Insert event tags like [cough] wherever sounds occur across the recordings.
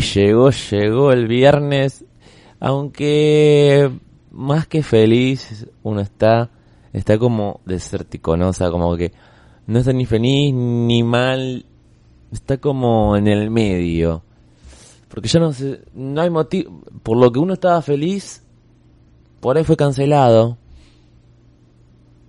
Llegó, llegó el viernes, aunque más que feliz uno está, está como desértico, ¿no? O sea, como que no está ni feliz ni mal, está como en el medio. Porque ya no sé, no hay motivo, por lo que uno estaba feliz, por ahí fue cancelado.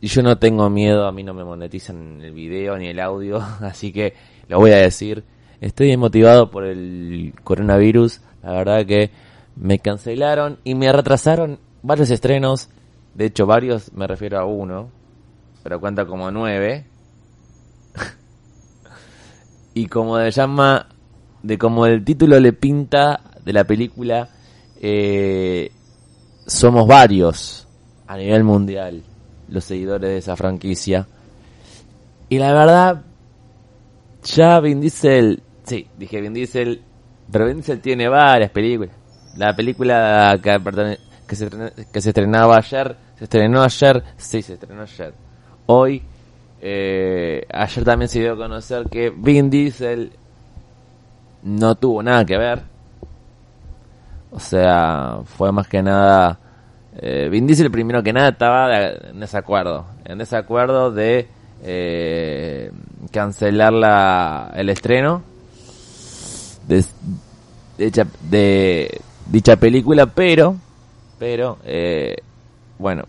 Y yo no tengo miedo, a mí no me monetizan el video ni el audio, [laughs] así que lo voy a decir Estoy motivado por el coronavirus. La verdad que me cancelaron y me retrasaron varios estrenos. De hecho, varios, me refiero a uno, pero cuenta como nueve. [laughs] y como se llama, de como el título le pinta de la película, eh, somos varios a nivel mundial los seguidores de esa franquicia. Y la verdad, ya Vin Diesel Sí, dije Vin Diesel. Pero Vin Diesel tiene varias películas. La película que, se, que se estrenaba ayer, se estrenó ayer, sí, se estrenó ayer. Hoy, eh, ayer también se dio a conocer que Vin Diesel no tuvo nada que ver. O sea, fue más que nada... Eh, Vin Diesel primero que nada estaba en desacuerdo. En desacuerdo de eh, cancelar la, el estreno de, de, de dicha película, pero, pero, eh, bueno,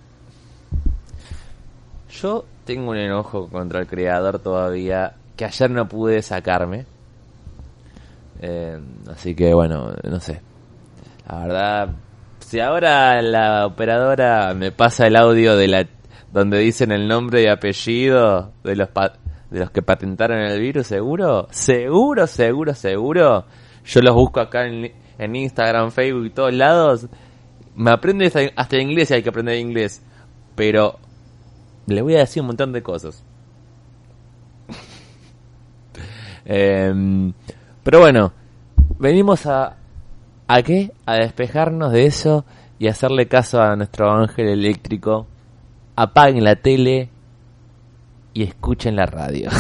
yo tengo un enojo contra el creador todavía que ayer no pude sacarme. Eh, así que bueno, no sé. La verdad, si ahora la operadora me pasa el audio de la donde dicen el nombre y apellido de los de los que patentaron el virus, seguro, seguro, seguro, seguro. Yo los busco acá en, Instagram, Facebook y todos lados. Me aprende hasta inglés y hay que aprender inglés. Pero le voy a decir un montón de cosas. [laughs] Em, pero bueno, venimos a... ¿A qué? A despejarnos de eso y hacerle caso a nuestro ángel eléctrico. Apaguen la tele, y escuchen la radio.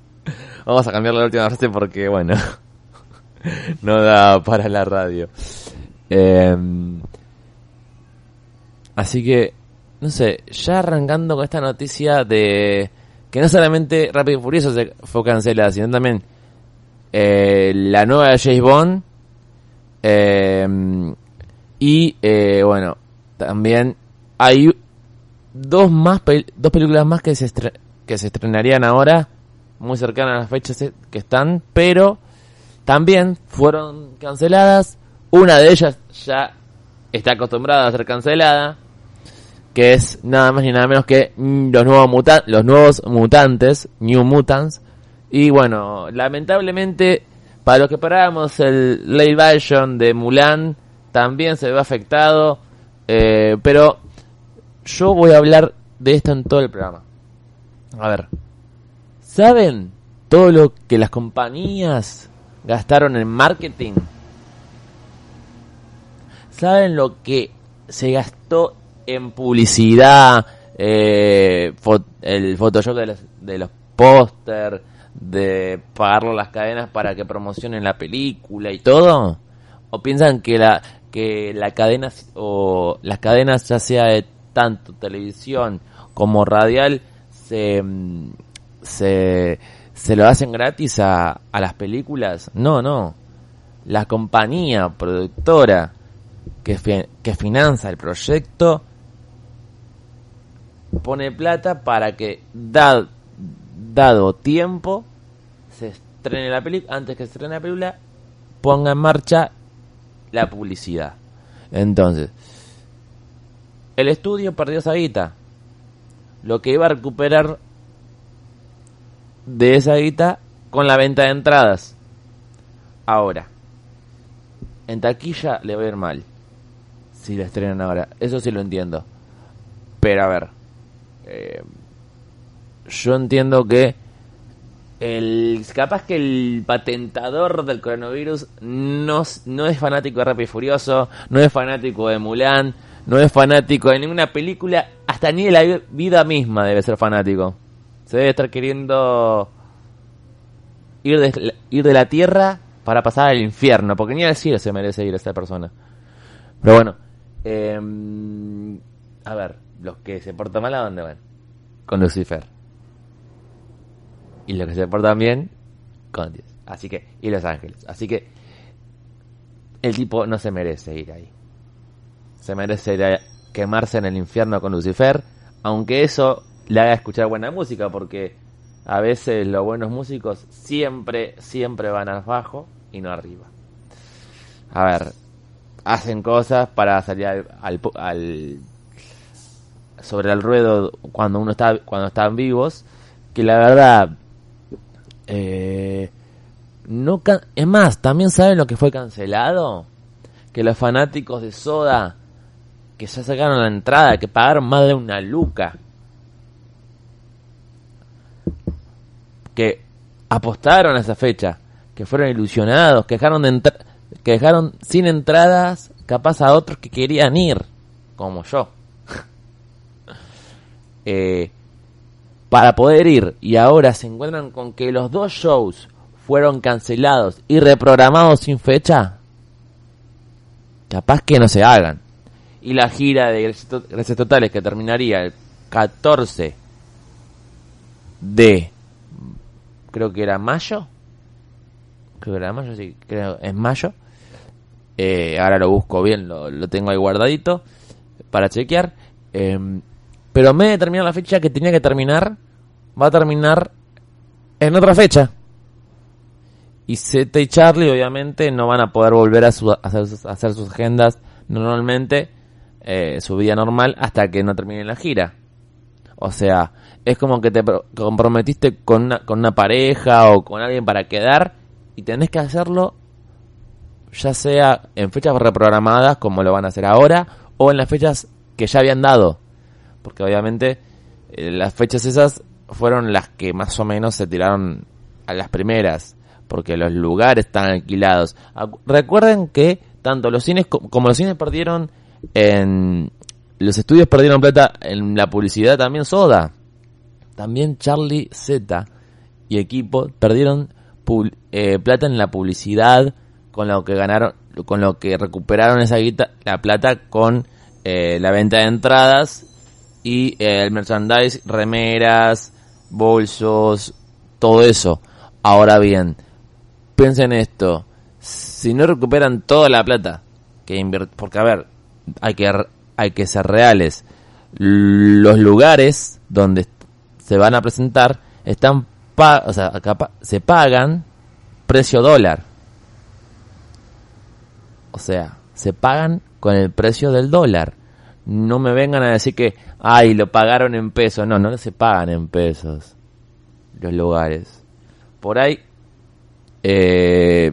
[laughs] Vamos a cambiar la última frase porque, bueno, [laughs] no da para la radio. Em, así que, no sé, ya arrancando con esta noticia de que no solamente Rápido y Furioso se fue cancelada, sino también eh, la nueva de James Bond. Em, y, eh, bueno, también hay dos más dos películas más que se, que se estrenarían ahora, muy cercanas a las fechas que están, pero también fueron canceladas. Una de ellas ya está acostumbrada a ser cancelada, que es nada más ni nada menos que los nuevos, muta los nuevos mutantes, New Mutants. Y bueno, lamentablemente, para los que parábamos el live version de Mulan, también se ve afectado. Eh, pero yo voy a hablar de esto en todo el programa. A ver, ¿saben todo lo que las compañías gastaron en marketing? ¿Saben lo que se gastó en publicidad? Eh, el Photoshop de los, de póster, de pagarlo a las cadenas para que promocionen la película y todo? ¿O piensan que la, que la cadena o las cadenas ya sea de tanto televisión como radial se, se, se lo hacen gratis a, a las películas. No, no. La compañía productora que, que financia el proyecto pone plata para que, dado, dado tiempo, se estrene la película, antes que se estrene la película, ponga en marcha la publicidad. Entonces, el estudio perdió esa guita lo que iba a recuperar de esa guita con la venta de entradas. Ahora, en taquilla le va a ir mal si la estrenan ahora. Eso sí lo entiendo. Pero a ver, eh, yo entiendo que el capaz que el patentador del coronavirus no, no es fanático de Rápido y Furioso, no es fanático de Mulan, no es fanático de ninguna película, hasta ni de la vida misma debe ser fanático. Se debe estar queriendo ir de, ir de la tierra para pasar al infierno, porque ni al cielo se merece ir esa persona. Pero bueno, em, a ver, los que se portan mal, ¿a dónde van? Con Lucifer. Y los que se portan bien, con Dios. Así que, y los ángeles. Así que, el tipo no se merece ir ahí. Se merece quemarse en el infierno con Lucifer, aunque eso le haga escuchar buena música, porque a veces los buenos músicos siempre, siempre van abajo y no arriba. A ver, hacen cosas para salir al, al, sobre el ruedo cuando uno está cuando están vivos, que la verdad eh, no es más, también saben lo que fue cancelado, que los fanáticos de Soda que ya sacaron la entrada, que pagaron más de una luca que apostaron a esa fecha, que fueron ilusionados, que dejaron, de que dejaron sin entradas capaz a otros que querían ir, como yo. [laughs] eh, para poder ir y ahora se encuentran con que los dos shows fueron cancelados y reprogramados sin fecha, capaz que no se hagan. Y la gira de Gracias Totales que terminaría el 14 de creo que era mayo. Creo que era mayo, sí, creo es mayo. Eh, ahora lo busco bien, lo, tengo ahí guardadito para chequear. Em, pero me de terminar la fecha que tenía que terminar, va a terminar en otra fecha. Y Zeta y Charlie obviamente no van a poder volver a, hacer, sus agendas normalmente, eh, su vida normal, hasta que no termine la gira. O sea, es como que te comprometiste con una, con una pareja o con alguien para quedar y tenés que hacerlo ya sea en fechas reprogramadas como lo van a hacer ahora o en las fechas que ya habían dado. Porque obviamente eh, las fechas esas fueron las que más o menos se tiraron a las primeras. Porque los lugares están alquilados. Recuerden que tanto los cines como los cines perdieron en... Los estudios perdieron plata en la publicidad también soda. También Charlie Z y equipo perdieron eh, plata en la publicidad con lo que ganaron, con lo que recuperaron esa guita, la plata con eh, la venta de entradas y eh, el merchandise, remeras, bolsos, todo eso. Ahora bien, piensen esto, si no recuperan toda la plata que porque a ver, hay que hay que ser reales. Los lugares donde se van a presentar están o sea, se pagan precio dólar. O sea, se pagan con el precio del dólar. No me vengan a decir que, ay, lo pagaron en pesos. No, no se pagan en pesos los lugares. Por ahí, eh,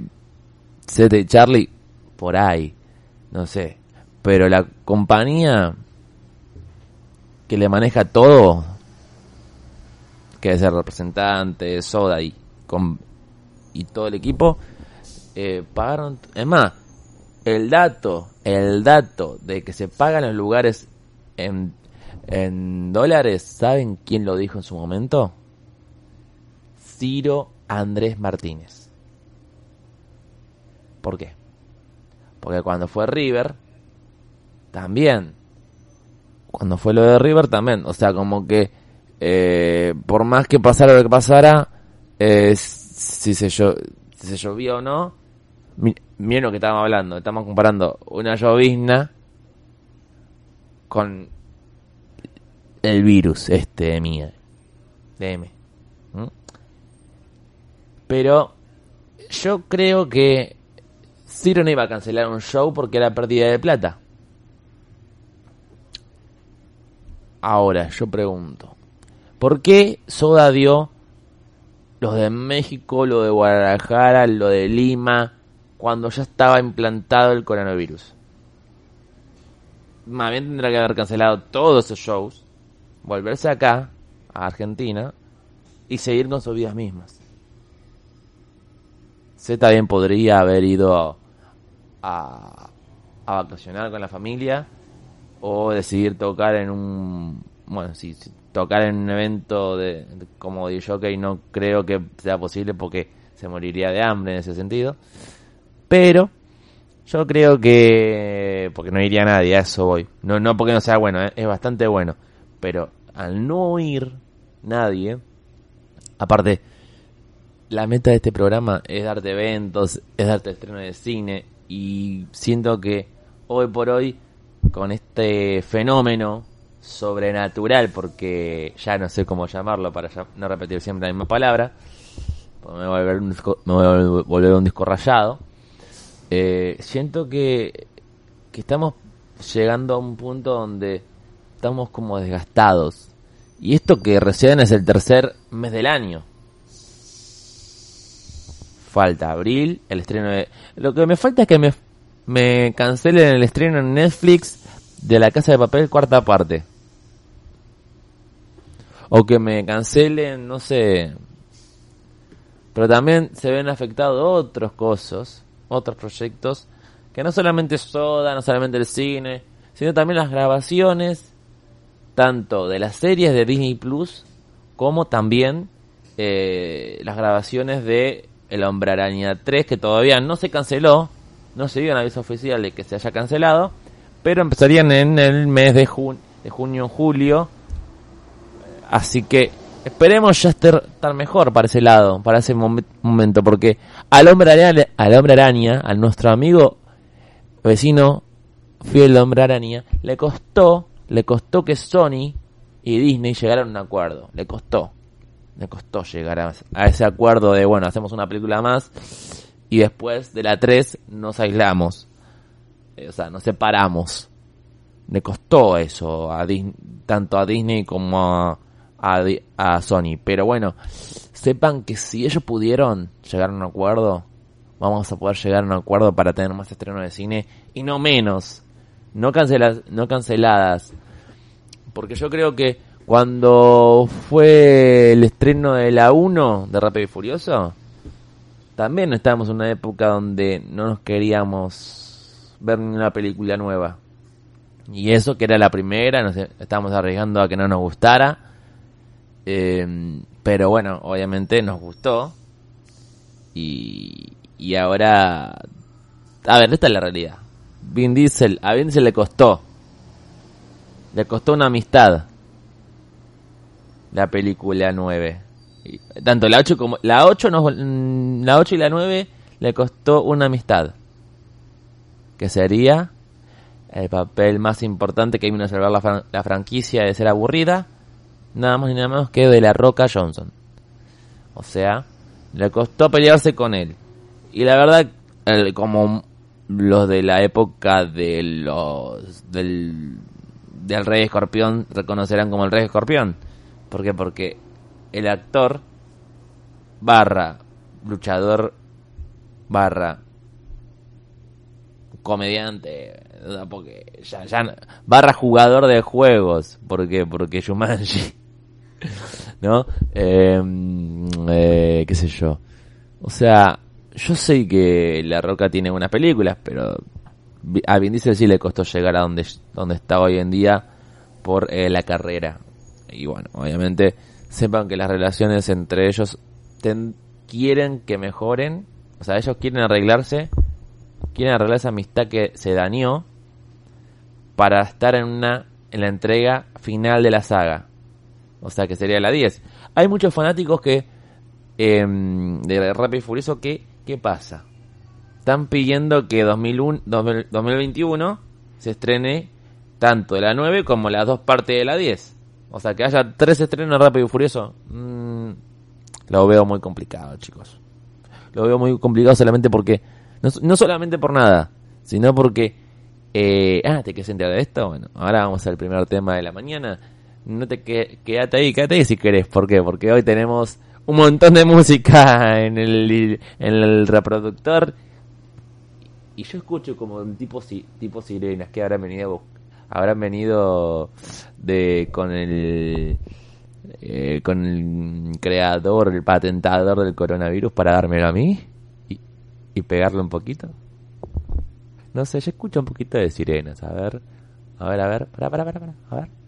Charlie, por ahí, no sé. Pero la compañía que le maneja todo que es el representante, Soda y, con, y todo el equipo, eh, pagaron, es más, el dato, el dato de que se pagan los lugares en, en dólares, ¿saben quién lo dijo en su momento? Ciro Andrés Martínez. ¿Por qué? Porque cuando fue River, también. Cuando fue lo de River, también. O sea, como que eh, por más que pasara lo que pasara, eh, si, se si se llovía o no, miren lo que estábamos hablando, estamos comparando una llovizna con el virus este de mí, de M. Pero yo creo que Ciro no iba a cancelar un show porque era pérdida de plata. Ahora, yo pregunto, ¿Por qué Soda dio los de México, lo de Guadalajara, lo de Lima, cuando ya estaba implantado el coronavirus. Más bien tendrá que haber cancelado todos esos shows, volverse acá, a Argentina, y seguir con sus vidas mismas. Z también podría haber ido a, a vacacionar con la familia o decidir tocar en un bueno si, tocar en un evento de, como de jockey no creo que sea posible porque se moriría de hambre en ese sentido. Pero yo creo que porque no iría nadie a eso voy. No no porque no sea bueno ¿eh? es bastante bueno. Pero al no ir nadie aparte la meta de este programa es darte eventos es darte estreno de cine y siento que hoy por hoy con este fenómeno sobrenatural, porque ya no sé cómo llamarlo para no repetir siempre la misma palabra, me voy a volver un disco, me voy a volver un disco rayado, eh, siento que, que estamos llegando a un punto donde estamos como desgastados. Y esto que recién es el tercer mes del año. Falta abril, el estreno de... Lo que me falta es que me, me cancelen el estreno en Netflix de La Casa de Papel cuarta parte. O que me cancelen, no sé. Pero también se ven afectados otros cosas, otros proyectos, que no solamente Soda, no solamente el cine, sino también las grabaciones, tanto de las series de Disney Plus, como también eh, las grabaciones de El Hombre Araña 3, que todavía no se canceló, no se dio un aviso oficial de que se haya cancelado, pero empezarían en el mes de, junio de junio julio. Así que esperemos ya estar, mejor para ese lado, para ese momento, porque al hombre araña, al hombre araña, a nuestro amigo vecino fiel hombre araña, le costó, le costó que Sony y Disney llegaran a un acuerdo, le costó, le costó llegar a, a ese acuerdo de bueno, hacemos una película más y después de la 3 nos aislamos. Eh, o sea, nos separamos. Le costó eso a tanto a Disney como a, a, Sony. Pero bueno, sepan que si ellos pudieron llegar a un acuerdo, vamos a poder llegar a un acuerdo para tener más estrenos de cine y no menos. No, cancelas, no canceladas. Porque yo creo que cuando fue el estreno de la 1 de Rápido y Furioso, también estábamos en una época donde no nos queríamos ver una película nueva. Y eso que era la primera, nos estábamos arriesgando a que no nos gustara. Eh, pero bueno, obviamente nos gustó. Y, y ahora... A ver, esta es la realidad. Vin Diesel, a Vin Diesel le costó. Le costó una amistad. La película 9 tanto la 8 como la 8 mm, la 8 y la 9 le costó una amistad que sería el papel más importante que vino a salvar la, la, franquicia de ser aburrida nada más ni nada menos que de la Roca Johnson. O sea le costó pelearse con él. Y la verdad como los de la época de los del del Rey Escorpión reconocerán como el Rey Escorpión. ¿por qué? porque el actor barra luchador barra comediante porque ya, ya barra jugador de juegos porque porque Shumanji [laughs] no em, eh, qué sé yo. O sea yo sé que La Roca tiene unas películas pero a Vin Diesel sí le costó llegar a donde donde está hoy en día por eh, la carrera. Y bueno obviamente sepan que las relaciones entre ellos quieren que mejoren, o sea, ellos quieren arreglarse, quieren arreglar esa amistad que se dañó para estar en una en la entrega final de la saga. O sea, que sería la 10. Hay muchos fanáticos que eh, de Rápido y Furioso que ¿qué pasa? Están pidiendo que 2001, 2021 se estrene tanto la 9 como las dos partes de la 10. O sea, que haya tres estrenos Rápido y Furioso. Mmm, lo veo muy complicado, chicos. Lo veo muy complicado solamente porque. No, solamente por nada, sino porque. Eh, ah, ¿te quieres enterar de esto? Bueno, ahora vamos al primer tema de la mañana. No te que, quédate ahí, quédate ahí si querés. ¿Por qué? Porque hoy tenemos un montón de música en el, en el reproductor y yo escucho como un tipo tipo sirenas que habrán venido habrán venido de con el eh, con el creador el patentador del coronavirus para dármelo a mí y, pegarle un poquito. No sé yo escucho un poquito de sirenas a ver. A ver a ver para para para para a ver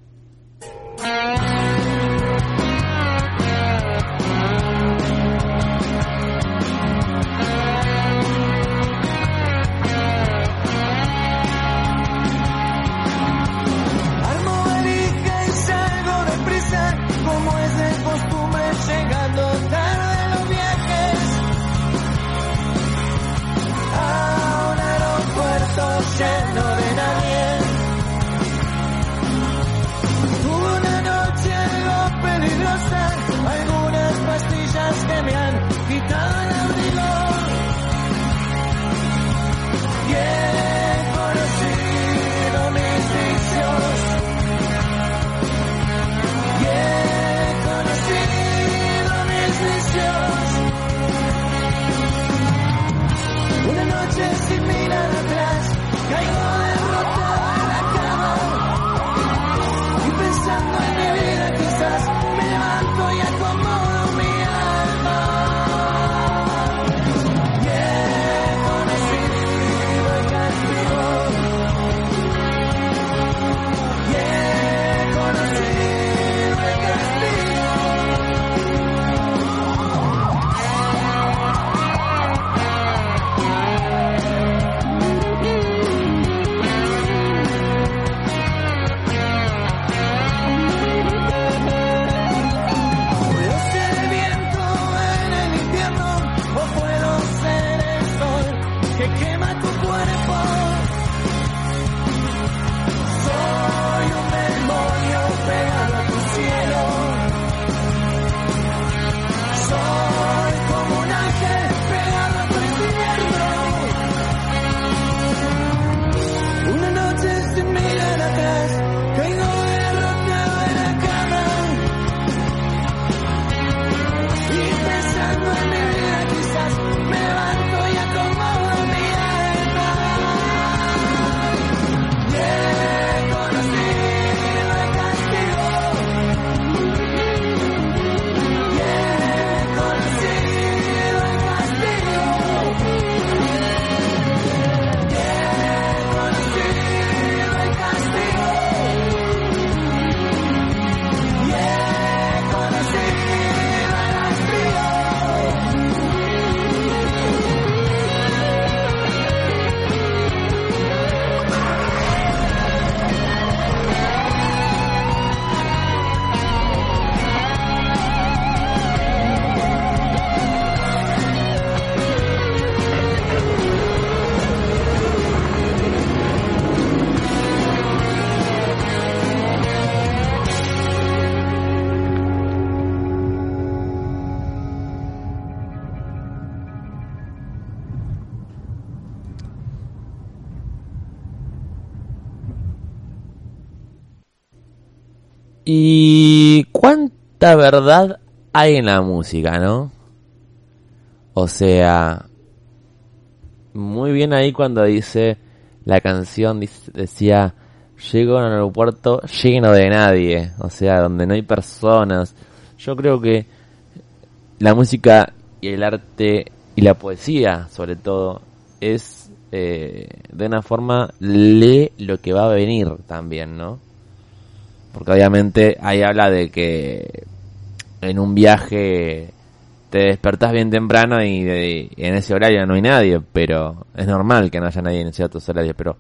cuánta verdad hay en la música, ¿no? O sea, muy bien ahí cuando dice la canción decía llego a un aeropuerto lleno de nadie, o sea, donde no hay personas. Yo creo que la música y el arte y la poesía, sobre todo, es eh, de una forma lee lo que va a venir también, ¿no? Porque obviamente ahí habla de que en un viaje te despertás bien temprano y, en ese horario no hay nadie, pero es normal que no haya nadie en ciertos horarios, pero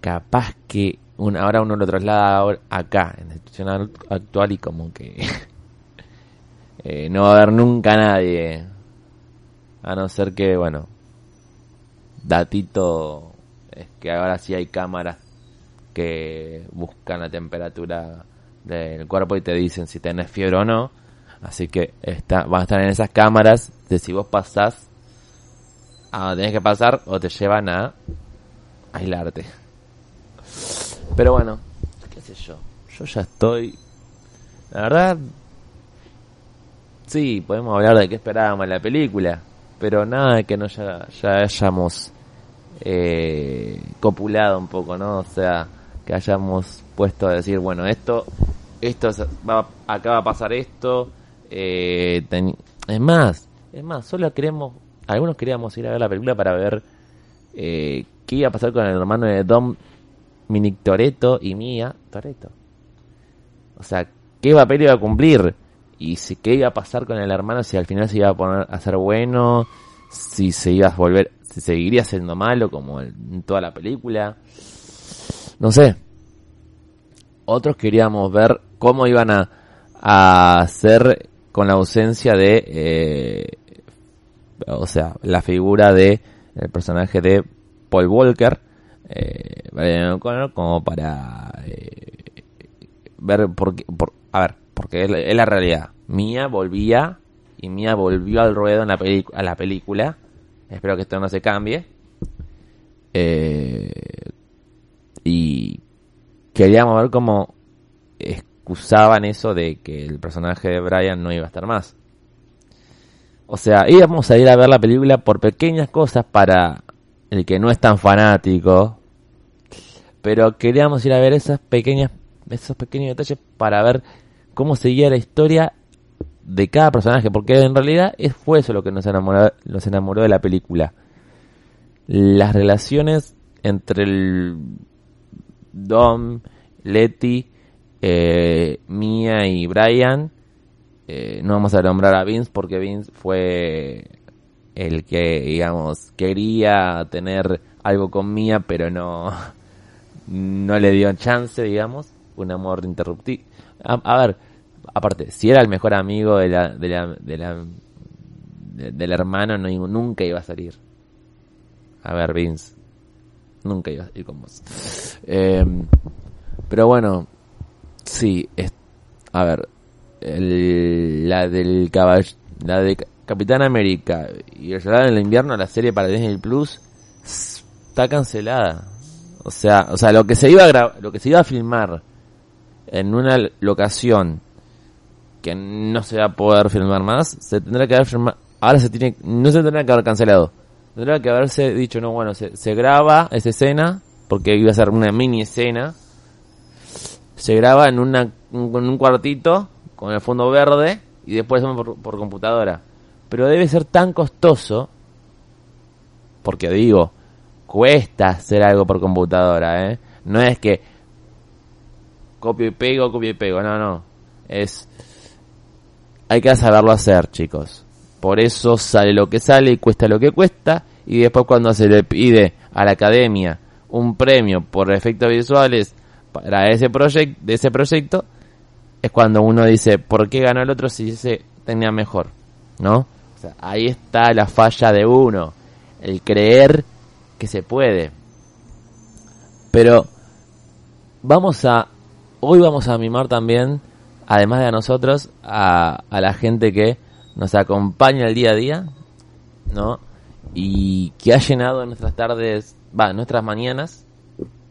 capaz que ahora uno lo traslada acá, en la situación actual, y como que [laughs] eh, no va a haber nunca nadie, a no ser que, bueno, datito es que ahora sí hay cámaras que buscan la temperatura del cuerpo y te dicen si tenés fiebre o no. Así que está, van a estar en esas cámaras de si vos pasás a tenés que pasar o te llevan a aislarte. Pero bueno, qué sé yo. Yo ya estoy... La verdad... sí, podemos hablar de qué esperábamos en la película, pero nada de que no ya, ya hayamos eh, copulado un poco, ¿no? O sea, que hayamos puesto a decir, bueno, esto, esto va, acá va a pasar esto, eh, es más, es más, solo queremos, algunos queríamos ir a ver la película para ver eh, qué iba a pasar con el hermano de Dom Minic Toreto y Mía Toreto. O sea, qué papel iba a cumplir y si, qué iba a pasar con el hermano si al final se iba a poner a ser bueno, si se iba a volver, si seguiría siendo malo como en toda la película. No sé. Otros queríamos ver cómo iban a, hacer con la ausencia de, eh, o sea, la figura de el personaje de Paul Walker, eh, como para eh, ver por qué, por, a ver, porque es, la realidad. Mía volvía y Mía volvió al ruedo en la a la película. Espero que esto no se cambie. Eh, y queríamos ver cómo excusaban eso de que el personaje de Brian no iba a estar más. O sea, íbamos a ir a ver la película por pequeñas cosas para el que no es tan fanático. Pero queríamos ir a ver esas pequeñas, esos pequeños detalles para ver cómo seguía la historia de cada personaje. Porque en realidad fue eso lo que nos enamoró, nos enamoró de la película. Las relaciones entre el Dom, Letty, eh, Mia y Brian eh, no vamos a nombrar a Vince porque Vince fue el que, digamos, quería tener algo con Mia, pero no, no le dio chance, digamos. Un amor interruptivo. A, ver, aparte, si era el mejor amigo de la, de la, de la, del hermano, no, nunca iba a salir. A ver, Vince. Nunca iba a ir con vos. Em, pero bueno, sí, es, a ver, la del caball la de Capitán América y el Soldado del Invierno, la serie para Disney Plus, está cancelada. O sea, o sea, lo que se iba a lo que se iba a filmar en una locación que no se va a poder filmar más, se tendrá que haber filmado, ahora se tiene, no se tendrá que haber cancelado. Tendrá que haberse dicho, no, bueno, se, se graba esa escena, porque iba a ser una mini escena, se graba en una, en un cuartito, con el fondo verde y después por, por computadora. Pero debe ser tan costoso, porque digo, cuesta hacer algo por computadora, ¿eh? No es que copio y pego, copio y pego, no, no. Es. Hay que saberlo hacer, chicos. Por eso sale lo que sale y cuesta lo que cuesta. Y después, cuando se le pide a la academia un premio por efectos visuales para ese proyecto, de ese proyecto, es cuando uno dice, ¿por qué ganó el otro si ese tenía mejor? ¿No? ahí está la falla de uno, el creer que se puede. Pero vamos a, hoy vamos a mimar también, además de a nosotros, a, a la gente que nos acompaña el día a día, ¿no? Y que ha llenado nuestras tardes, va, nuestras mañanas,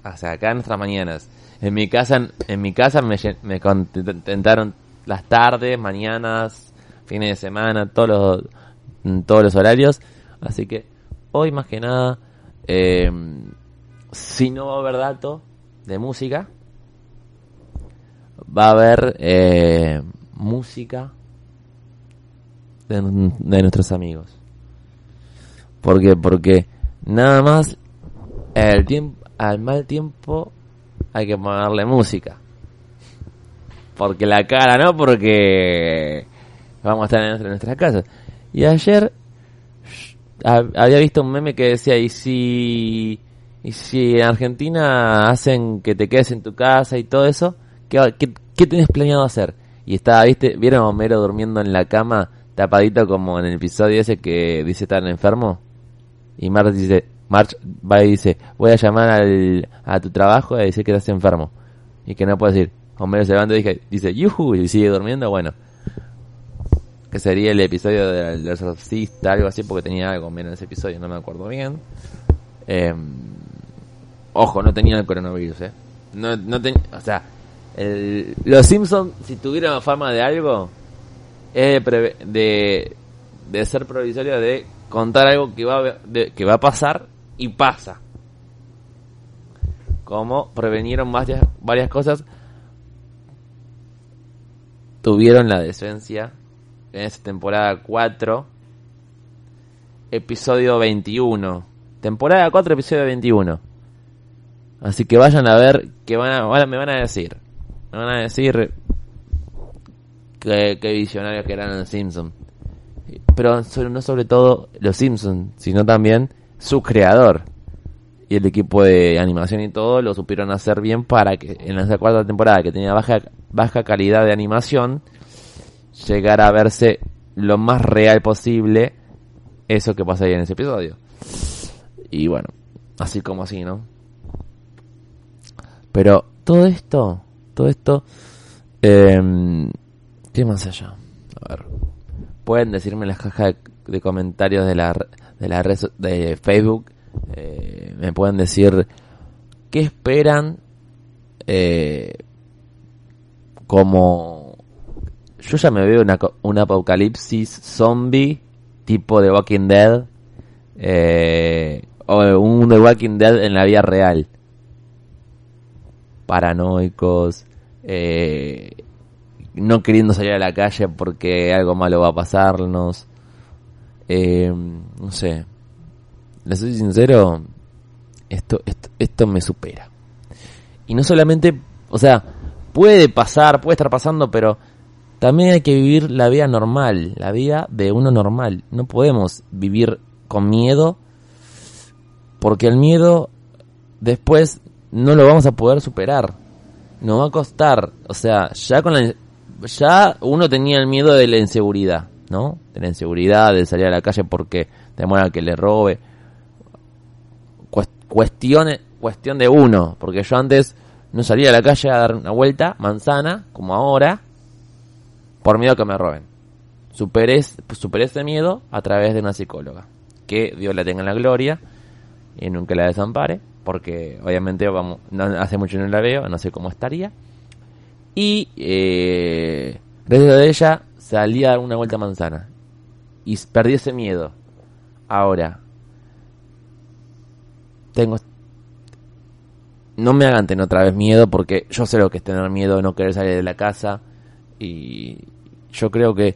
o sea, acá nuestras mañanas, en mi casa, en mi casa me, contentaron las tardes, mañanas, fines de semana, todos los, todos los horarios. Así que hoy más que nada, eh, si no va a haber dato de música, va a haber eh, música de, nuestros amigos. ¿Por? Porque nada más el tiempo, al mal tiempo hay que ponerle música. Porque la cara, ¿no? Porque vamos a estar en nuestras casas. Y ayer había visto un meme que decía, ¿y si, y si en Argentina hacen que te quedes en tu casa y todo eso? ¿Qué, qué, qué tenés planeado hacer? Y estaba, ¿viste? ¿Vieron a Homero durmiendo en la cama, tapadito como en el episodio ese que dice estar enfermo? Y Marta dice, March va y dice, voy a llamar al, a tu trabajo y decir que estás enfermo. Y que no puede decir. Homero se levanta y dice, dice yuhu, y sigue durmiendo, bueno. Que sería el episodio del exorcista, algo así, porque tenía algo menos en ese episodio, no me acuerdo bien. Em, ojo, no tenía el coronavirus, eh. No, no o sea, los Simpsons, si tuvieran fama de algo, es de, de, ser provisorio, de contar algo que va, que va a pasar y pasa. Como prevenieron varias, varias cosas, tuvieron la decencia en esta temporada 4, episodio 21. Temporada 4, episodio 21. Así que vayan a ver que van a, me van a decir. Me van a decir que, visionarios que eran los Simpsons. Pero no sobre todo los Simpsons, sino también su creador. Y el equipo de animación y todo lo supieron hacer bien para que en esa cuarta temporada que tenía baja, baja calidad de animación, llegara a verse lo más real posible eso que pasa ahí en ese episodio. Y bueno, así como así, ¿no? Pero todo esto, todo esto, eh, ¿qué más allá? A ver, pueden decirme en las cajas de, comentarios de la, de la red de Facebook, eh, me pueden decir qué esperan eh, como yo ya me veo una, un apocalipsis zombie tipo de Walking Dead eh, o un The Walking Dead en la vida real paranoicos, eh, no queriendo salir a la calle porque algo malo va a pasarnos. Eh, no sé, le soy sincero, esto, esto, esto me supera. Y no solamente, o sea, puede pasar, puede estar pasando, pero también hay que vivir la vida normal, la vida de uno normal. No podemos vivir con miedo, porque el miedo después no lo vamos a poder superar. Nos va a costar, o sea, ya con la ya uno tenía el miedo de la inseguridad, ¿no? De la inseguridad, de salir a la calle porque temor que le robe. Cuestión, cuestión de uno, porque yo antes no salía a la calle a dar una vuelta, manzana, como ahora, por miedo a que me roben. Superé, superé ese miedo a través de una psicóloga. Que Dios la tenga en la gloria y nunca la desampare porque obviamente vamos, hace mucho no la veo, no sé cómo estaría. Y eh, de ella salí a dar una vuelta a manzana y perdí ese miedo. Ahora, tengo... No me hagan tener otra vez miedo porque yo sé lo que es tener miedo, no querer salir de la casa y yo creo que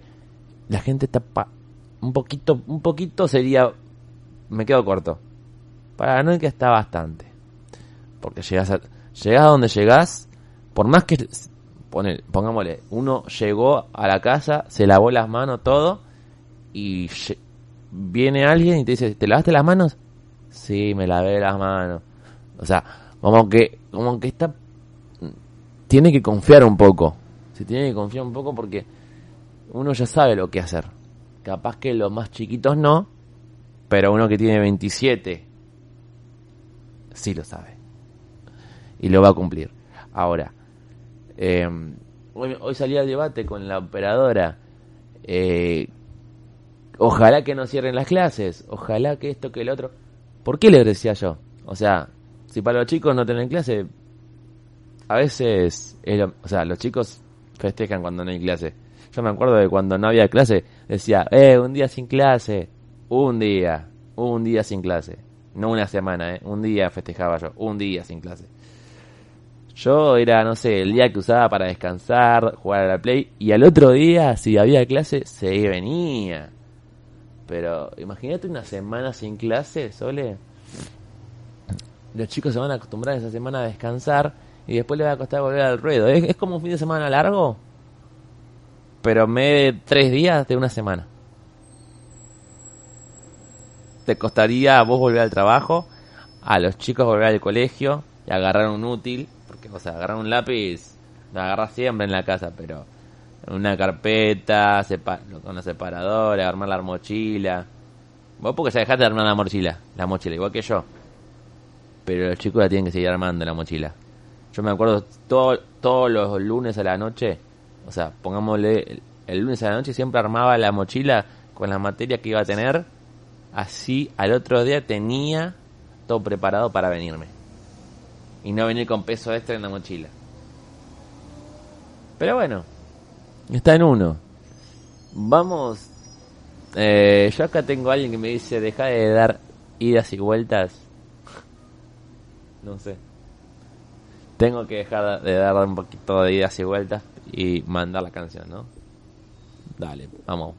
la gente está un poquito, un poquito sería, me quedo corto que está bastante. Porque llegas a, llegas a donde llegas, por más que, pongámosle, uno llegó a la casa, se lavó las manos, todo, y viene alguien y te dice, ¿te lavaste las manos? Sí, me lavé las manos. O sea, como que, como que está, tiene que confiar un poco. Se tiene que confiar un poco porque uno ya sabe lo que hacer. Capaz que los más chiquitos no, pero uno que tiene 27 sí lo sabe. Y lo va a cumplir. Ahora, em, hoy, hoy, salí al debate con la operadora. Eh, ojalá que no cierren las clases. Ojalá que esto, que el otro. ¿Por qué le decía yo? O sea, si para los chicos no tienen clase, a veces, o sea, los chicos festejan cuando no hay clase. Yo me acuerdo de cuando no había clase, decía, eh, un día sin clase, un día, un día sin clase. No una semana, ¿eh? Un día festejaba yo, un día sin clase. Yo era, no sé, el día que usaba para descansar, jugar a la Play, y al otro día, si había clase, se venía. Pero imagínate una semana sin clase, Sole. Los chicos se van a acostumbrar esa semana a descansar y después les va a costar volver al ruedo. Es, como un fin de semana largo, pero me de tres días de una semana te costaría a vos volver al trabajo, a los chicos volver al colegio y agarrar un útil, o sea, agarrar un lápiz lo agarras siempre en la casa, pero una carpeta, con una separadora, armar la mochila. Vos porque ya dejaste de armar la mochila, la mochila, igual que yo. Pero los chicos la tienen que seguir armando la mochila. Yo me acuerdo todo, todos los lunes a la noche, o sea, pongámosle el lunes a la noche siempre armaba la mochila con la materia que iba a tener Así al otro día tenía todo preparado para venirme. Y no venir con peso extra en la mochila. Pero bueno, está en uno. Vamos. Eh, yo acá tengo a alguien que me dice: Deja de dar idas y vueltas. [laughs] no sé. Tengo que dejar de dar un poquito de idas y vueltas y mandar la canción, ¿no? Dale, vamos.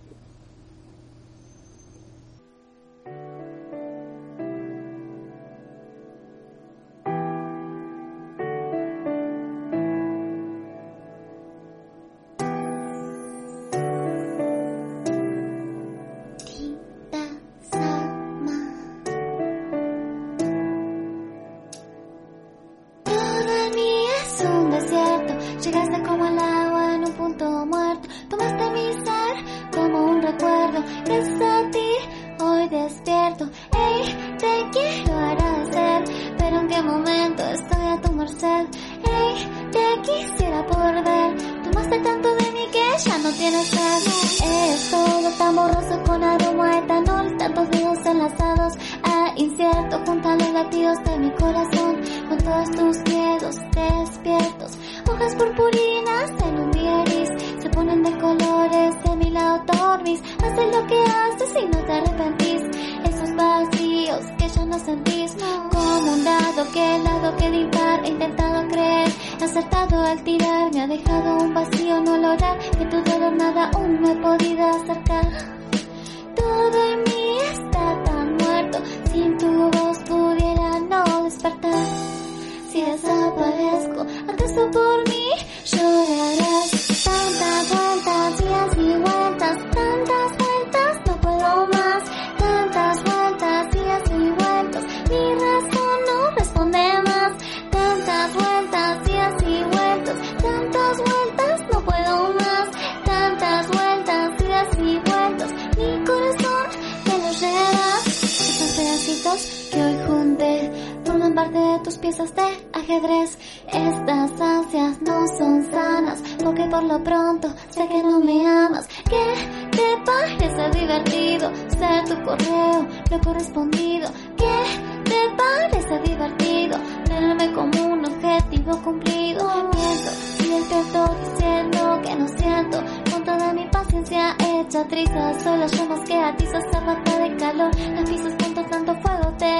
piezas de ajedrez. Estas ansias no son sanas, porque por lo pronto sé que no me amas. ¿Qué te parece divertido ser tu correo, lo correspondido? ¿Qué te parece divertido tenerme como un objetivo cumplido? Miento, si es diciendo que no siento con toda mi paciencia hecha trizas. Solo yo más que a ti, se de calor. Las pisos con tanto fuego te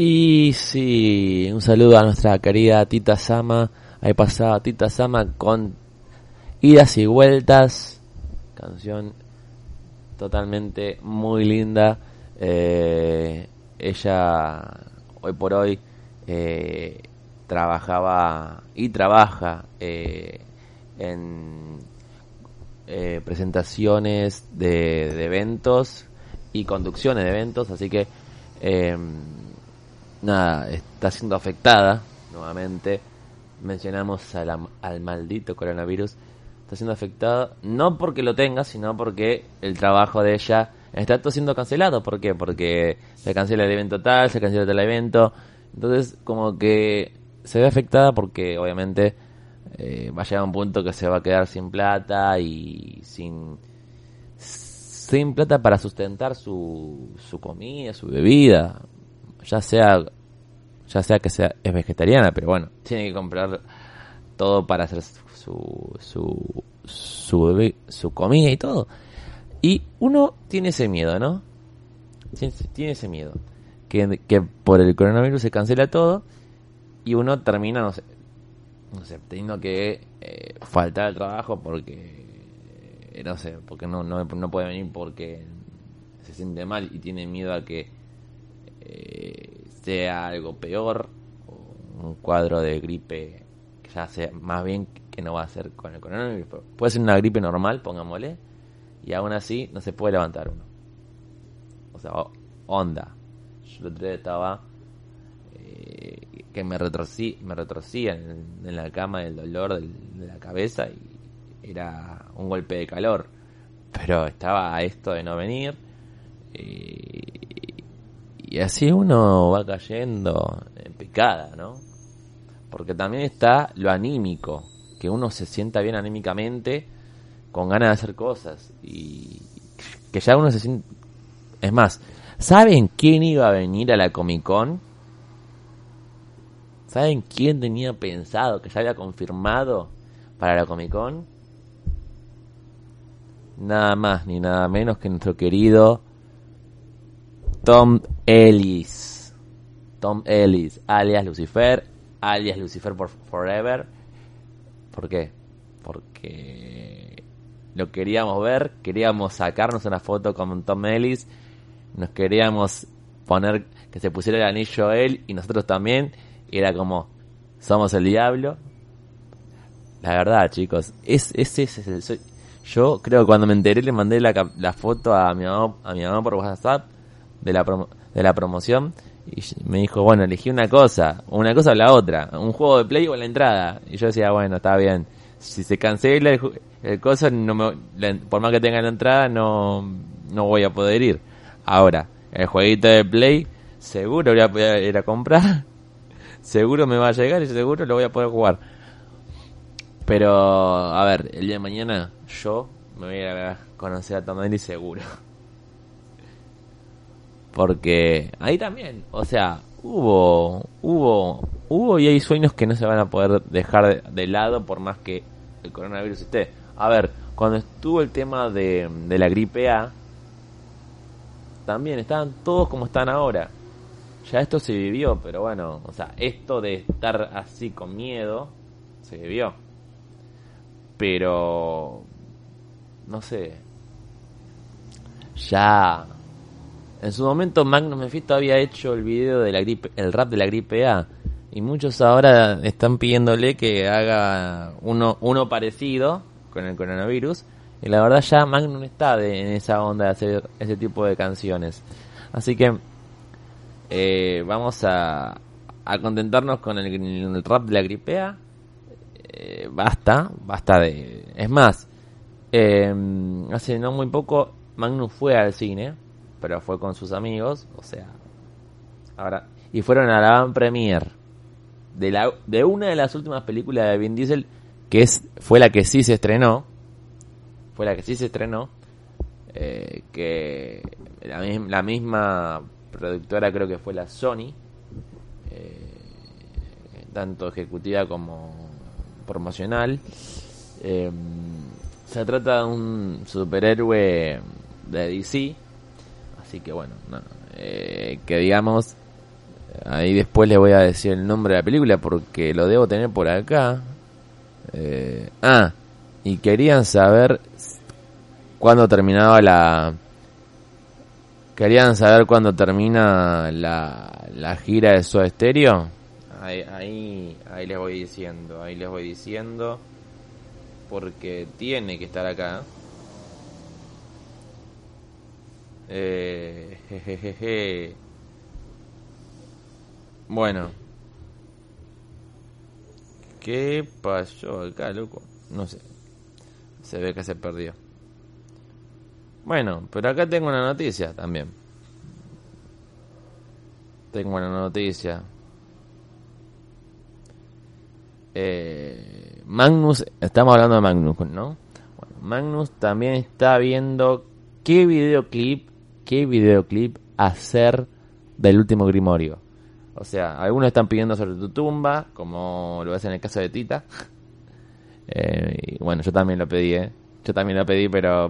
sí, un saludo a nuestra querida Tita Sama. Ahí pasaba Tita Sama con Idas y Vueltas. Canción totalmente muy linda. Eh, ella hoy por hoy eh, trabajaba y trabaja eh, en presentaciones de, de, eventos y conducciones de eventos. Así que nada, está siendo afectada nuevamente. Mencionamos al, maldito coronavirus. Está siendo afectada no porque lo tenga, sino porque el trabajo de ella está todo siendo cancelado. ¿Por qué? Porque se cancela el evento tal, se cancela tal evento. Entonces, como que se ve afectada porque obviamente eh, va a llegar un punto que se va a quedar sin plata y sin sin plata para sustentar su, su comida, su bebida, ya sea ya sea que sea es vegetariana, pero bueno, tiene que comprar todo para hacer su su su, su comida y todo. Y uno tiene ese miedo, ¿no? Tiene ese miedo. Que, que por el coronavirus se cancela todo y uno termina, no sé, no sé teniendo que eh, faltar al trabajo porque, eh, no sé, porque no, no, no, puede venir porque se siente mal y tiene miedo a que eh, sea algo peor, o un cuadro de gripe que ya sea más bien que no va a ser con el coronavirus. Puede ser una gripe normal, pongámosle, y aún así no se puede levantar uno. O sea, onda. Yo el otro día estaba eh, que me retorcí, me retorcía en, la cama del dolor de la cabeza y era un golpe de calor. Pero estaba a esto de no venir. Y, y así uno va cayendo en picada, ¿no? Porque también está lo anímico, que uno se sienta bien anímicamente, con ganas de hacer cosas. Y que ya uno se siente... Es más, ¿saben quién iba a venir a la Comic Con? ¿Saben quién tenía pensado que ya había confirmado para la Comic Con? Nada más ni nada menos que nuestro querido Tom Ellis. Tom Ellis, alias Lucifer, alias Lucifer por Forever. ¿Por qué? Porque lo queríamos ver, queríamos sacarnos una foto con Tom Ellis, nos queríamos poner que se pusiera el anillo él y nosotros también era como, somos el diablo. La verdad, chicos, es, ese es, el... yo creo que cuando me enteré le mandé la, foto a mi a mi mamá por WhatsApp de la, de la promoción y me dijo, bueno, elegí una cosa, una cosa o la otra, un juego de play o la entrada. Y yo decía, bueno, está bien. Si se cancela el, el cosa, no me, por más que tenga la entrada, no, no voy a poder ir. Ahora, el jueguito de play, seguro voy a poder ir a comprar [laughs] seguro me va a llegar y seguro lo voy a poder jugar. Pero, a ver, el día de mañana yo me voy a conocer a Tom seguro. Porque ahí también, o sea, hubo, hubo, hubo y hay sueños que no se van a poder dejar de, lado por más que el coronavirus esté. A ver, cuando estuvo el tema de, de la gripe A, también estaban todos como están ahora ya esto se vivió, pero bueno, o sea, esto de estar así con miedo, se vivió. Pero, no sé, ya, en su momento Magnus Mephisto había hecho el video de rap de la gripe A, y muchos ahora están pidiéndole que haga uno, uno parecido con el coronavirus, y la verdad ya Magnum está en esa onda de hacer ese tipo de canciones. Así que eh, vamos a, a contentarnos con el, rap de la gripea. Eh, basta, basta de... Es más, eh, hace no muy poco Magnus fue al cine, pero fue con sus amigos, o sea, ahora y fueron a la Van Premier de la de una de las últimas películas de Vin Diesel que es fue la que sí se estrenó, fue la que sí se estrenó, eh, que la, la misma productora creo que fue la Sony, eh, tanto ejecutiva como promocional. Eh, se trata de un superhéroe de DC, así que bueno, eh, que digamos, ahí después le voy a decir el nombre de la película porque lo debo tener por acá. ah, y querían saber cuándo terminaba la ¿Querían saber cuándo termina la, la gira de su estéreo? Ahí, ahí, ahí les voy diciendo, ahí les voy diciendo. Porque tiene que estar acá. Eh, jejeje. Bueno. ¿Qué pasó acá, loco? No sé. Se ve que se perdió. Bueno, pero acá tengo una noticia también. Tengo una noticia. Eh, Magnus, estamos hablando de Magnus, ¿no? Bueno, Magnus también está viendo qué videoclip, qué videoclip hacer del último Grimorio. O sea, algunos están pidiendo sobre tu tumba, como lo ves en el caso de Tita. [laughs] Eh, y bueno, yo también lo pedí, ¿eh? Yo también lo pedí, pero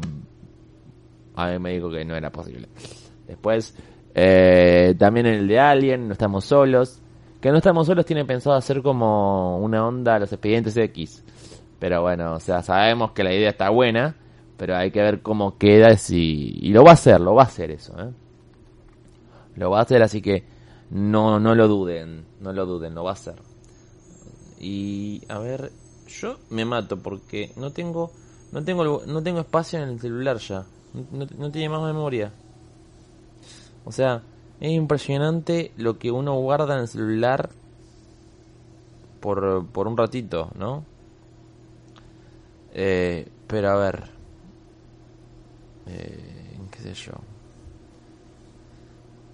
a mí me dijo que no era posible. Después, eh, también el de Alien, No Estamos Solos. Que No Estamos Solos tiene pensado hacer como una onda a los expedientes X. Pero bueno, o sea, sabemos que la idea está buena, pero hay que ver cómo queda si... Y lo va a hacer, lo va a hacer eso, ¿eh? Lo va a hacer, así que no, no lo duden, no lo duden, lo va a hacer. Y a ver, yo me mato porque no tengo no tengo no tengo espacio en el celular ya. No, tiene más memoria. O sea, es impresionante lo que uno guarda en el celular por, por un ratito, ¿no? Eh, pero a ver. Eh, ¿Qué sé yo?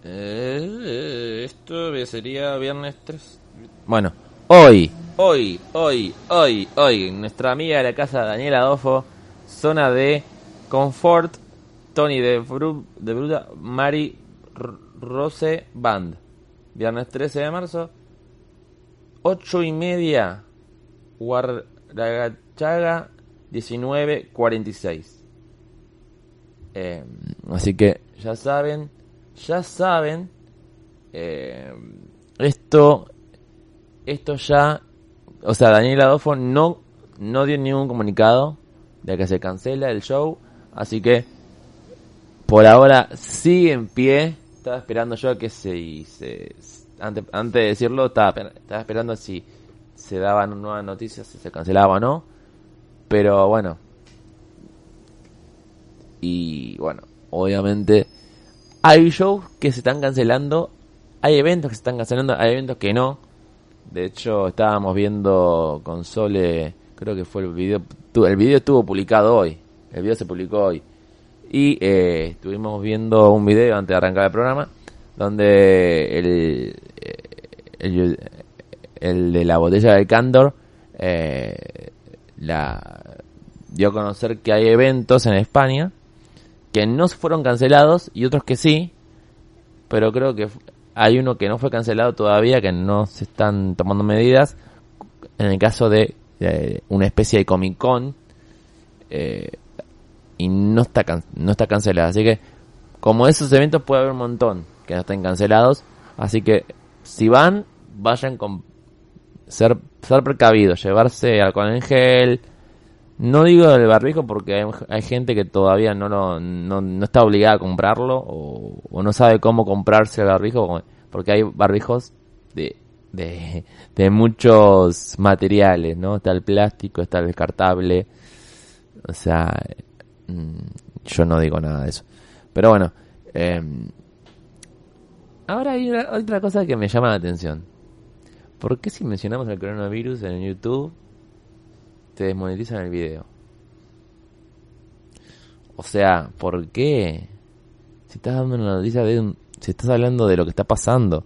Eh, esto sería viernes 3. Bueno, hoy Hoy, hoy, hoy, hoy, nuestra amiga de la casa Daniela Adolfo, zona de confort, Tony de, de Bruta, Mari Rose Band. Viernes 13 de marzo, 8 y media, Guaragachaga 1946. Eh, así que ya saben, ya saben, eh, esto, esto ya o sea, Daniel Adolfo no, no dio ningún comunicado de que se cancela el show, así que por ahora sigue en pie. Estaba esperando yo a que se, se antes, antes de decirlo, estaba, estaba esperando si se daban nuevas noticias, si se cancelaba o no. Pero bueno. Y bueno, obviamente hay shows que se están cancelando, hay eventos que se están cancelando, hay eventos que no. De hecho, estábamos viendo con Sole, creo que fue el video, el video estuvo publicado hoy, el video se publicó hoy. Y eh, estuvimos viendo un video antes de arrancar el programa, donde el, eh, el, de la botella de Candor eh, la dio a conocer que hay eventos en España que no fueron cancelados y otros que sí, pero creo que hay uno que no fue cancelado todavía, que no se están tomando medidas. En el caso de, una especie de Comic Con. Eh, y no está, no está cancelado. Así que, como esos eventos puede haber un montón que no estén cancelados. Así que, si van, vayan con ser, ser precavidos, llevarse alcohol en gel, no digo el barbijo porque hay, gente que todavía no, lo, no, está obligada a comprarlo o, no sabe cómo comprarse el barbijo porque hay barbijos de, de, de, muchos materiales, ¿no? Está el plástico, está el descartable. O sea, mm, yo no digo nada de eso. Pero bueno, em, ahora hay otra cosa que me llama la atención. ¿Por qué si mencionamos el coronavirus en YouTube te desmonetizan el video. O sea, ¿por qué? Si estás dando una noticia de un, si estás hablando de lo que está pasando,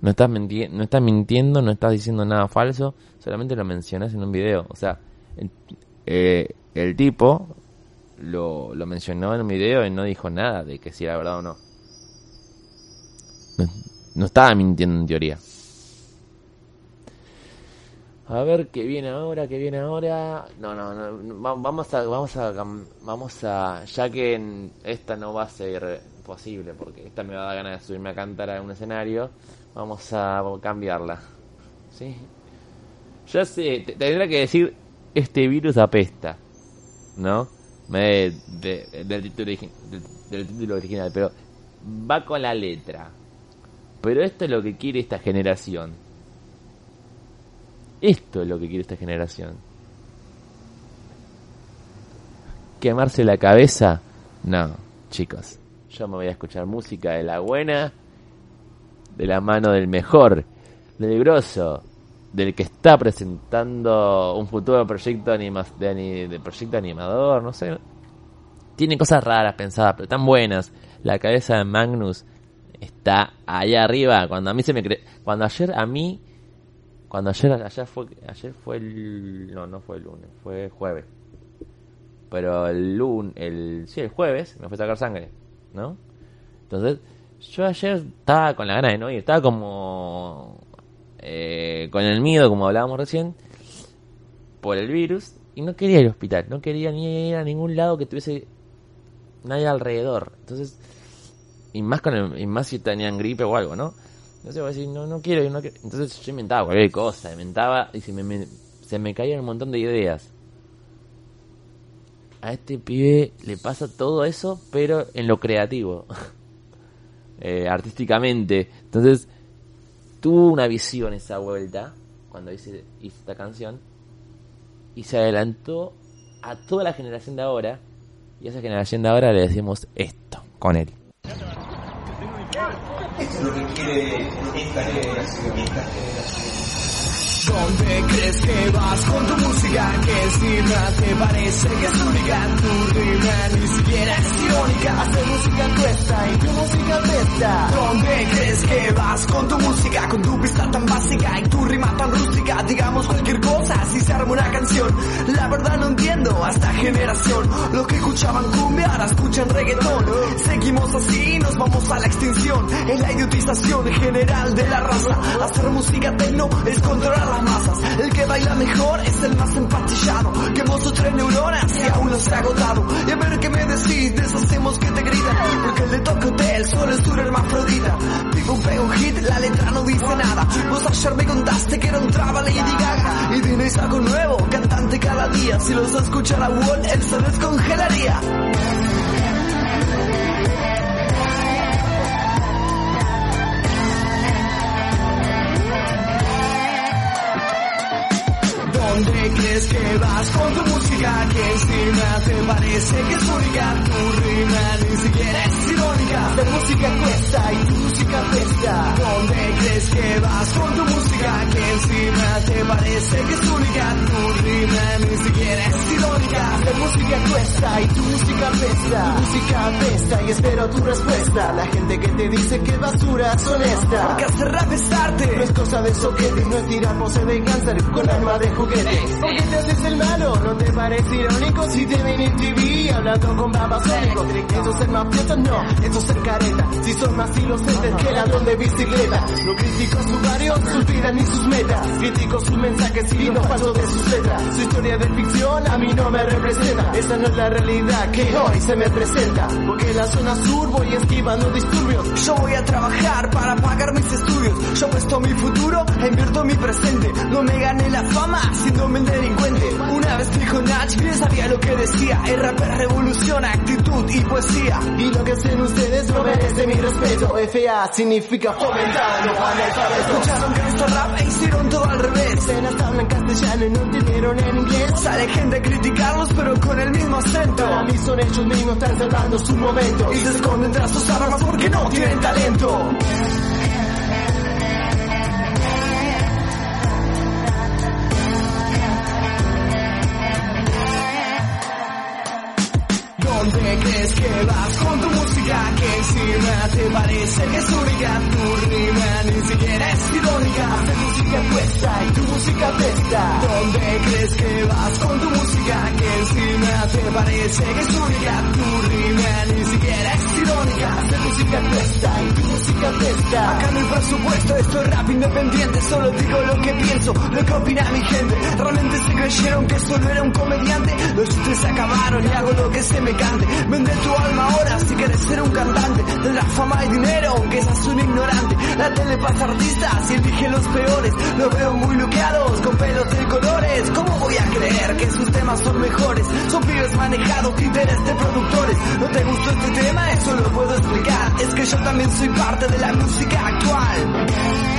no estás no mintiendo, no estás diciendo nada falso, solamente lo mencionas en un video. O sea, el, eh, el tipo lo, lo mencionó en un video y no dijo nada de que si era verdad o no. No estaba mintiendo en teoría. A ver qué viene ahora, qué viene ahora. No, no, no. Vamos a, vamos a, vamos a, ya que esta no va a ser posible, porque esta me va a dar ganas de subirme a cantar a un escenario. Vamos a cambiarla. ¿Sí? Ya sé, tendría que decir este virus apesta, ¿no? Me, del, título, del título original, pero va con la letra. Pero esto es lo que quiere esta generación esto es lo que quiere esta generación. ¿Quemarse la cabeza? No, chicos. Yo me voy a escuchar música de la buena, de la mano del mejor, del grosso, del que está presentando un futuro proyecto de, proyecto animador, no sé. tiene cosas raras pensadas, pero tan buenas. La cabeza de Magnus está allá arriba. Cuando a mí se me cree. Cuando ayer a mí. Cuando ayer, ayer fue. Ayer fue el. No, no fue el lunes, fue jueves. Pero el lunes. El, sí, el jueves me fue a sacar sangre, ¿no? Entonces, yo ayer estaba con la gana de no ir. Estaba como. Eh, con el miedo, como hablábamos recién. Por el virus. Y no quería ir al hospital. No quería ni ir a ningún lado que tuviese nadie alrededor. Entonces y más con el, y más si tenían gripe o algo, ¿no? Entonces voy a decir, no, no quiero, no quiero. Entonces yo inventaba cualquier cosa, inventaba y se me, se me caían un montón de ideas. A este pibe le pasa todo eso, pero en lo creativo, [laughs] eh, artísticamente. Entonces tuvo una visión esa vuelta cuando hice, hice esta canción y se adelantó a toda la generación de ahora y a esa generación de ahora le decimos esto con él. Lo que quiere esta generación, esta. ¿Dónde crees que vas con tu música? Que encima te parece que es única Tu rima ni siquiera es irónica. Hacer música cuesta y tu música presta. ¿Dónde crees que vas con tu música? Con tu pista tan básica y tu rima tan rústica. Digamos cualquier cosa si se arma una canción. La verdad no entiendo a esta generación. Los que escuchaban cumbia ahora escuchan reggaetón. Seguimos así nos vamos a la extinción. Es la idiotización general de la raza. Hacer música tecno es controlar El que baila mejor es el más empatillado. Que mozo tres neuronas y aún no se ha agotado. Y a ver qué me decís, deshacemos que te gritan. Porque el de Tokyo Hotel solo es duro hermafrodita. Tipo un pego hit, la letra no dice nada. Vos ayer me contaste que no entraba Lady Gaga. Y tienes algo nuevo, cantante cada día. Si los escucha la Wall, él se descongelaría. ¿Dónde crees que vas con tu música? Que encima te parece que es única. Tu rima ni siquiera es irónica. La música cuesta y tu música pesta. ¿Dónde crees que vas con tu música? Que encima te parece que es única. Tu rima ni siquiera es irónica. La música cuesta y tu música pesta. Tu música pesta y espero tu respuesta. La gente que te dice que basura es honesta. Porque hacer rap. No es cosa de soquete, no es tirar pose de cáncer con arma de juguete. Porque te haces el malo, no te parece irónico si te ven en TV hablando con babasónicos. Eso es ser mafioso, no, eso es ser careta. Si son más inocentes que ladrón de bicicleta. No critico su barrio, sus vidas ni sus metas. Critico sus mensajes y no paso de sus letras. Su historia de ficción a mí no me representa. Esa no es la realidad que hoy se me presenta. Porque en la zona sur voy esquivando disturbios. Yo voy a trabajar para pagar mis estudios. Yo presto mi futuro invierto mi presente. No me gane la fama siéndome el delincuente. Una vez dijo Nach, bien sabía lo que decía. El rap es revolución, actitud y poesía. Y lo que hacen ustedes no merece mi respeto. FA significa fomentar los. Escucharon que rap e hicieron todo al revés. Apenas hablan castellano y no entendieron en inglés. Sale gente a criticarlos pero con el mismo acento. Para mí son ellos mismos, están cerrando su momento. Y se esconden tras sus armas porque no tienen talento. ¿Dónde crees que vas con tu música? Que encima te parece que es única. Tu rima ni siquiera es irónica. Hacer música cuesta y tu música pesta. ¿Dónde crees que vas con tu música? Que encima te parece que es única. Tu rima ni siquiera es irónica. Hacer música cuesta y tu música pesta. Acá no hay presupuesto, esto es rap independiente. Solo digo lo que pienso, lo que opina mi gente. Realmente se creyeron que solo era un comediante. Los chistes acabaron y hago lo que se me cante. Vende tu alma ahora si quieres ser un cantante. Tendrás fama y dinero, aunque seas un ignorante. La tele pasa artistas y elige los peores. Los veo muy luqueados, con pelos de colores. ¿Cómo voy a creer que sus temas son mejores? Son pibes manejados, títeres de productores. ¿No te gustó este tema? Eso lo puedo explicar. Es que yo también soy parte de la música actual.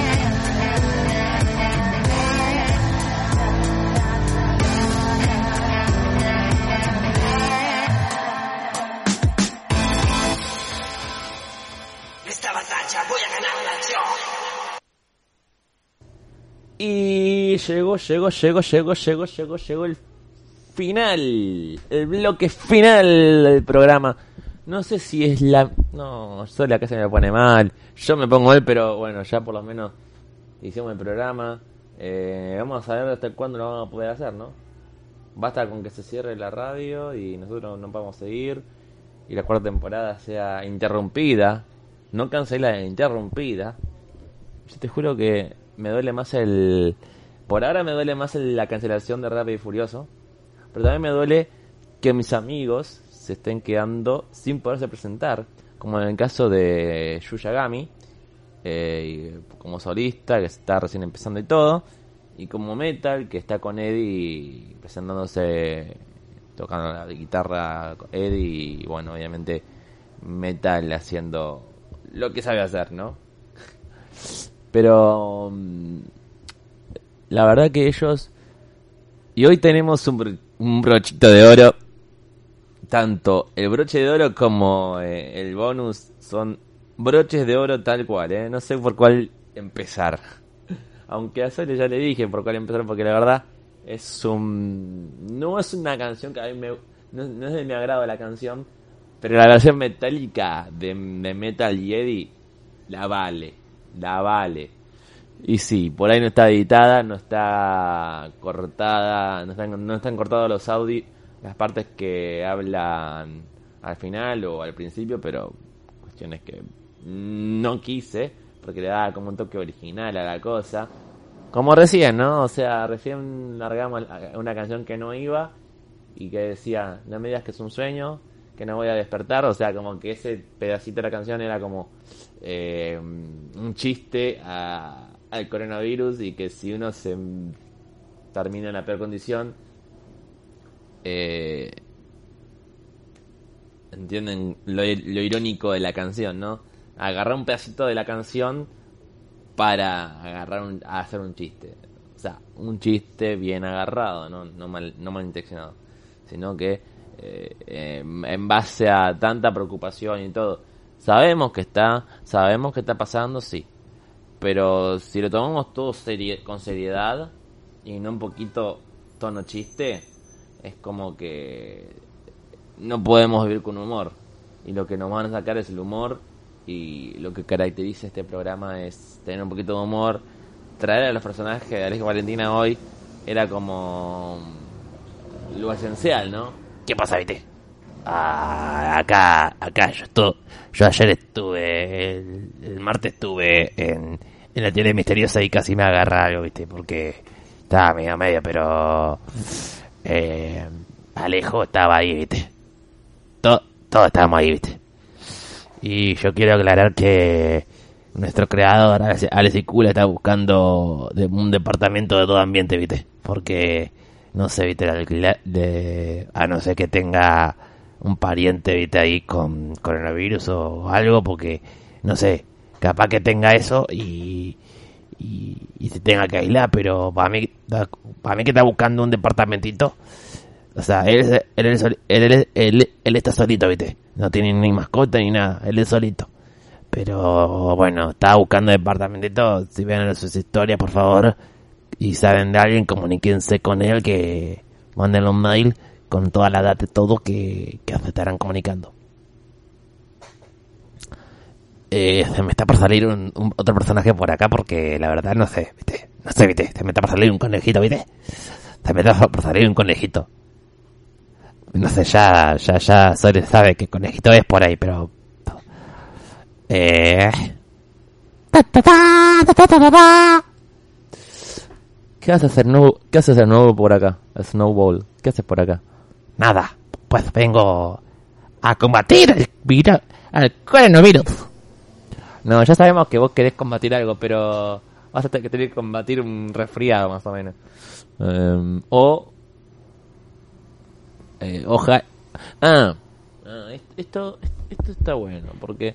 Llegó, llegó, llegó, llegó, llegó, llegó, llegó el final, el bloque final del programa. No sé si es la... No, solo acá se me pone mal. Yo me pongo mal, pero bueno, ya por lo menos hicimos el programa. Eh, vamos a ver hasta cuándo lo vamos a poder hacer, ¿no? Basta con que se cierre la radio y nosotros no podemos seguir. Y la cuarta temporada sea interrumpida. No cancelada, interrumpida. Yo te juro que me duele más el... Por ahora me duele más la cancelación de Rápido y Furioso. Pero también me duele que mis amigos se estén quedando sin poderse presentar. Como en el caso de Yuya Gami. eh, como solista, que está recién empezando y todo. Y como Metal, que está con Eddie presentándose, tocando la guitarra Eddie. Y bueno, obviamente Metal haciendo lo que sabe hacer, ¿no? [laughs] Pero mm, la verdad que ellos... Y hoy tenemos un, un brochito de oro. Tanto el broche de oro como eh, el bonus son broches de oro tal cual, ¿eh? No sé por cuál empezar. Aunque a Sole ya le dije por cuál empezar porque la verdad es un... No es una canción que a mí me... No, es de mi agrado la canción, pero la versión metálica de, de Metal y Eddie la vale, la vale. Y sí, por ahí no está editada, no está cortada, no están, no están cortados los audios, las partes que hablan al final o al principio, pero cuestiones que no quise, porque le daba como un toque original a la cosa. Como recién, ¿no? O sea, recién largamos una canción que no iba y que decía, no me digas que es un sueño, que no voy a despertar, o sea, como que ese pedacito de la canción era como eh, un chiste a- al coronavirus y que si uno se termina en la peor condición, eh, entienden lo, irónico de la canción, ¿no? Agarrar un pedacito de la canción para agarrar un- hacer un chiste. O sea, un chiste bien agarrado, no, no, mal, no malintencionado. Sino que eh, eh, en base a tanta preocupación y todo. Sabemos que está, sabemos que está pasando, sí. Pero si lo tomamos todo serie- con seriedad y no un poquito tono chiste, es como que no podemos vivir con humor. Y lo que nos van a sacar es el humor. Y lo que caracteriza este programa es tener un poquito de humor. Traer a los personajes de Alex Valentina hoy era como lo esencial, ¿no? ¿Qué pasa, viste? Acá, acá, yo estuve, yo ayer estuve, el, martes estuve en, en la tele misteriosa y casi me agarra algo, viste, porque estaba medio medio, pero eh, Alejo estaba ahí, viste. To- todos estábamos ahí, viste. Y yo quiero aclarar que nuestro creador, Alex Icula, está buscando un departamento de todo ambiente, viste. Porque, no sé, viste, el alquiler de... A no ser que tenga un pariente, viste, ahí con coronavirus o algo, porque, no sé, capaz que tenga eso y... Y, se tenga que aislar, pero para mí, para mí que está buscando un departamentito, o sea, él, él, él, él- está solito, ¿viste? No tiene ni mascota ni nada, él es solito. Pero bueno, estaba buscando departamentito. Si ven sus historias, por favor, y saben de alguien, comuníquense con él, que manden un mail con toda la data y todo que, que se estarán comunicando. Eh, se me está por salir un, un- otro personaje por acá porque la verdad no sé, ¿viste? No sé, ¿viste? Se me está por salir un conejito, ¿viste? Se me está por salir un conejito. No sé, ya, ya, ya Sole sabe que conejito es por ahí, pero... Eh... ¿Qué haces hacer nuevo, qué haces de nuevo por acá? Snowball. ¿Qué haces por acá? Nada, pues vengo a combatir el virus, al coronavirus. No, ya sabemos que vos querés combatir algo, pero vas a tener que tener que combatir un resfriado más o menos. Em, o... Eh, oja... Ah, ah, est- esto, esto está bueno, porque...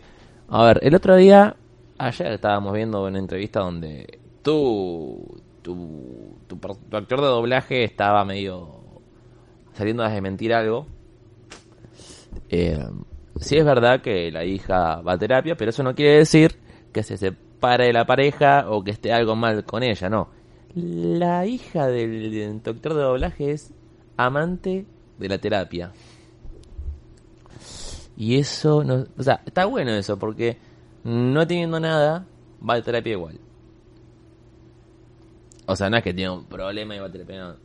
A ver, el otro día, ayer estábamos viendo una entrevista donde tú, tu, tu, tu actor de doblaje estaba medio saliendo a desmentir algo. Eh, sí es verdad que la hija va a terapia, pero eso no quiere decir que se separe de la pareja o que esté algo mal con ella, no. La hija del doctor de doblaje es amante de la terapia. Y eso, no, o sea, está bueno eso, porque no teniendo nada, va a terapia igual. O sea, no es que tiene un problema y va a terapia.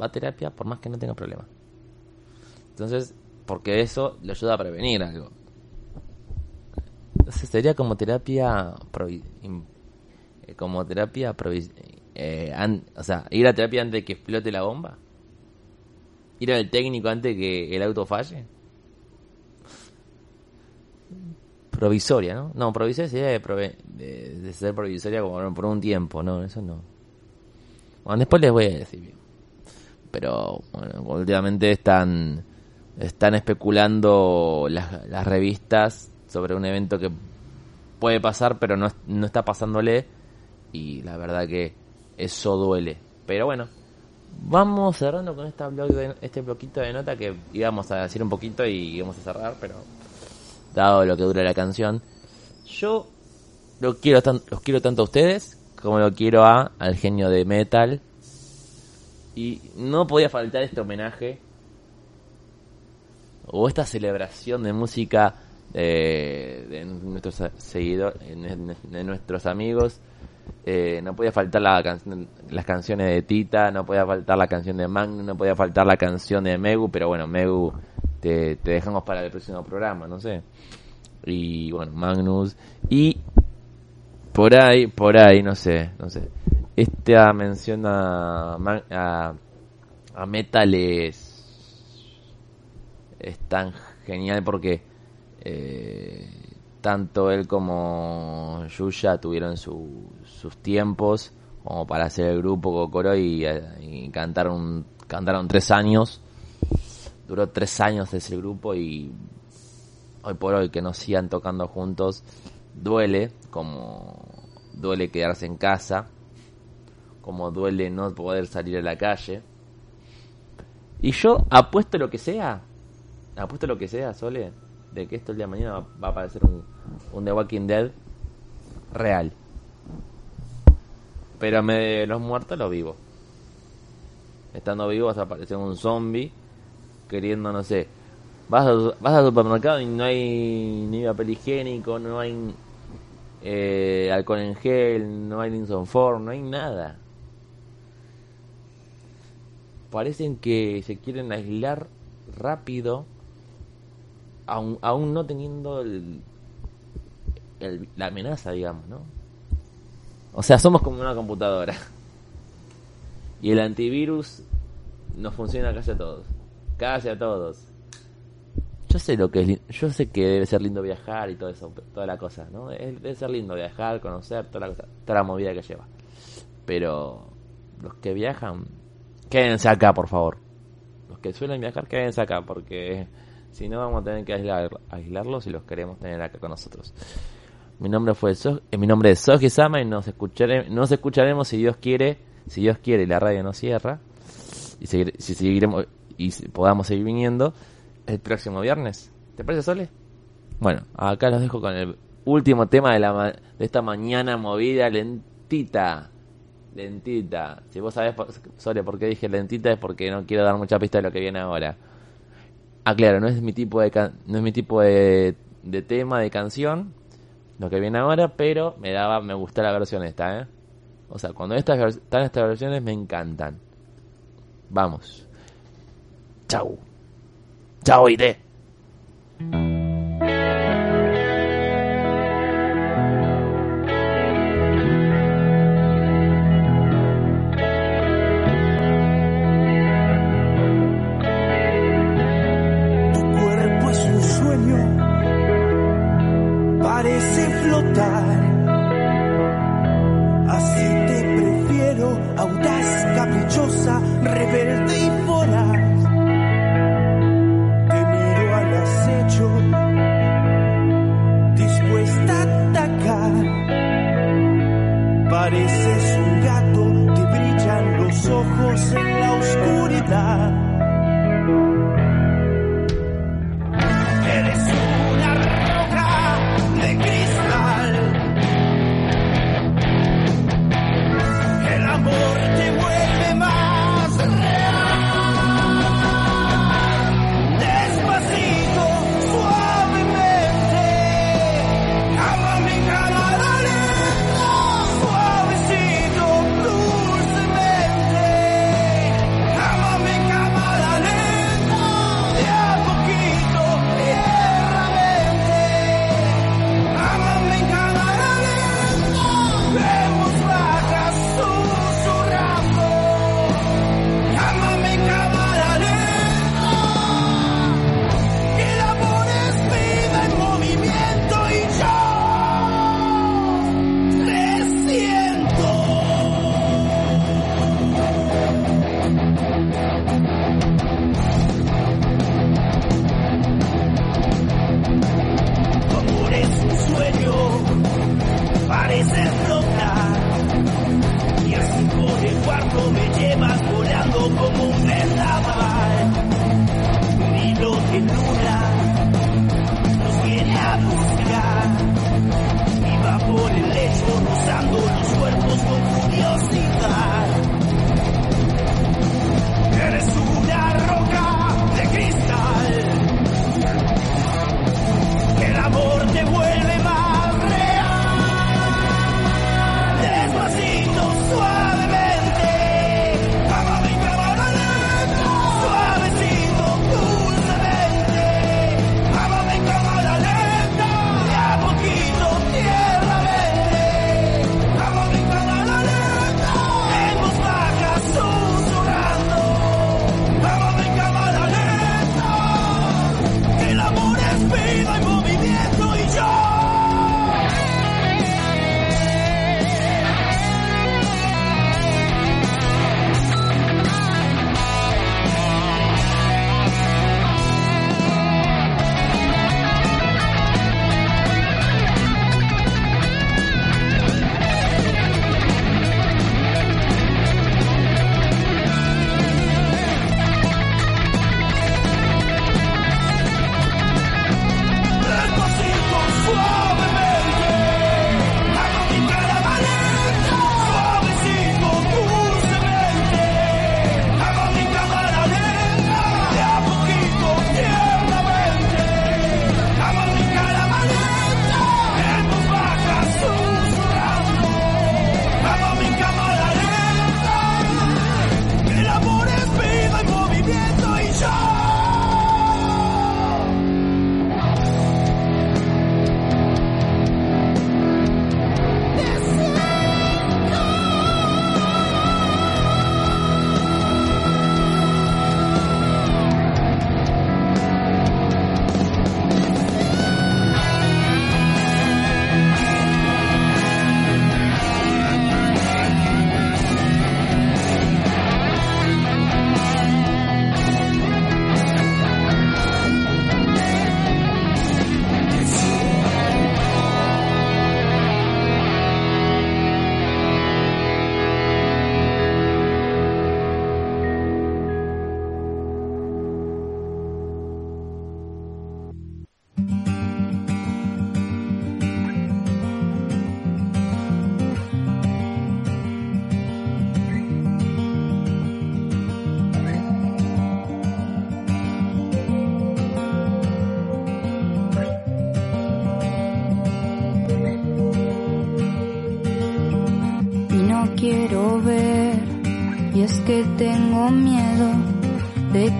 Va a terapia por más que no tenga problema. Entonces, porque eso le ayuda a prevenir algo. Entonces sería como terapia eh, como terapia eh, o sea, ir a terapia antes de que explote la bomba. Ir al técnico antes de que el auto falle. Provisoria, ¿no? No, provisoria sería de, prove- de ser provisoria como por un tiempo, no, eso no. Bueno, después les voy a decir bien. Pero, bueno, últimamente están, están especulando las, revistas sobre un evento que puede pasar, pero no, no está pasándole. Y la verdad que eso duele. Pero bueno, vamos cerrando con esta blog este bloquito de nota que íbamos a decir un poquito y íbamos a cerrar, pero dado lo que dura la canción, yo lo quiero tan- los quiero tanto a ustedes como lo quiero a al genio de metal. Y no podía faltar este homenaje o esta celebración de música de, de nuestros seguidores, de nuestros amigos. Eh, no podía faltar la canción, las canciones de Tita, no podía faltar la canción de Magnus, no podía faltar la canción de Megu, pero bueno, Megu te, dejamos para el próximo programa, no sé. Y bueno, Magnus. Y por ahí, por ahí, no sé, no sé. Esta mención a, a, a Metal es, es tan genial porque eh, tanto él como Yuya tuvieron su- sus tiempos como para hacer el grupo Kokoro y, eh, y cantaron, cantaron tres años. Duró tres años ese grupo y hoy por hoy que no sigan tocando juntos duele, como duele quedarse en casa, como duele no poder salir a la calle. Y yo apuesto lo que sea, apuesto lo que sea, Sole, de que esto el día de mañana va, a aparecer un, un The Walking Dead real. Pero me los muertos los vivos. Estando vivo vas a aparecer un zombie queriendo, no sé, vas, a, al supermercado y no hay ni papel higiénico, no hay eh, alcohol en gel, no hay Linson Form, no hay nada. Parecen que se quieren aislar rápido, aún, aún no teniendo el, el- la amenaza, digamos, ¿no? O sea, somos como una computadora. [laughs] Y el antivirus nos funciona casi a todos. Casi a todos. Yo sé lo que es, yo sé que debe ser lindo viajar y todo eso, toda la cosa, ¿no? Debe ser lindo viajar, conocer toda la cosa, toda la movida que lleva. Pero los que viajan, quédense acá, por favor. Los que suelen viajar, quédense acá, porque si no vamos a tener que aislar- aislarlos y los queremos tener acá con nosotros. Mi nombre fue So- eh, mi nombre es Soji Sama y nos escuchare- nos escucharemos si Dios quiere, si Dios quiere y la radio no cierra y seguir- si seguiremos y si podamos seguir viniendo el próximo viernes. ¿Te parece Sole? Bueno, acá los dejo con el último tema de la ma- de esta mañana movida lentita. Lentita. Si vos sabés, Sole, por qué dije lentita es porque no quiero dar mucha pista de lo que viene ahora. Ah, claro, no es mi tipo de no es mi tipo de, tema, de canción, lo que viene ahora, pero me daba, me gusta la versión esta, ¿eh? O sea, cuando estas están estas versiones me encantan. Vamos. Chau. Chau, ID.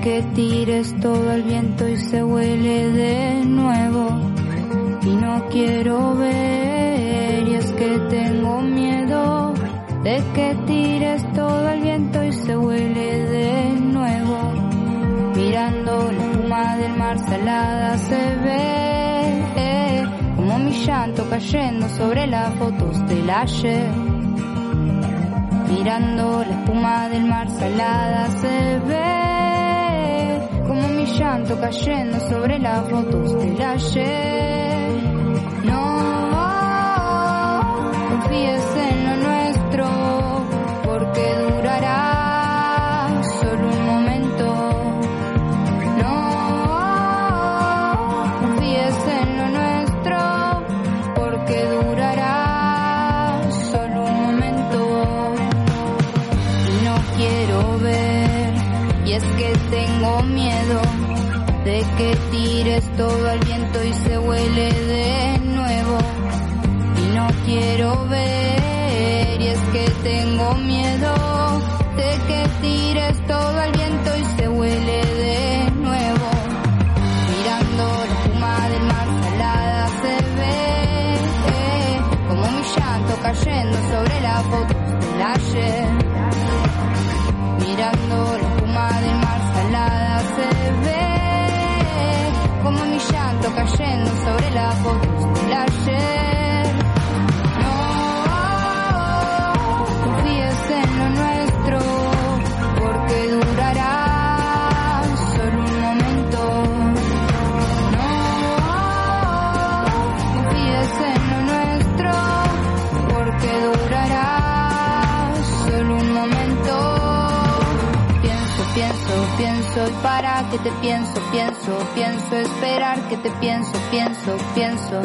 Que tires todo el viento y se huele de nuevo. Y no quiero ver, y es que tengo miedo de que tires todo el viento y se huele de nuevo. Mirando la espuma del mar salada se ve como mi llanto cayendo sobre las fotos del ayer. Mirando la espuma del mar salada se ve llanto cayendo sobre las fotos del ayer. No confíes todo al viento y se huele de nuevo. Y no quiero ver. Y es que tengo miedo de que tires todo al viento y se huele de nuevo. Mirando la espuma del mar salada se ve como mi llanto cayendo sobre la foto del ayer. Cayendo sobre la foto que te pienso, pienso, pienso, esperar que te pienso, pienso, pienso,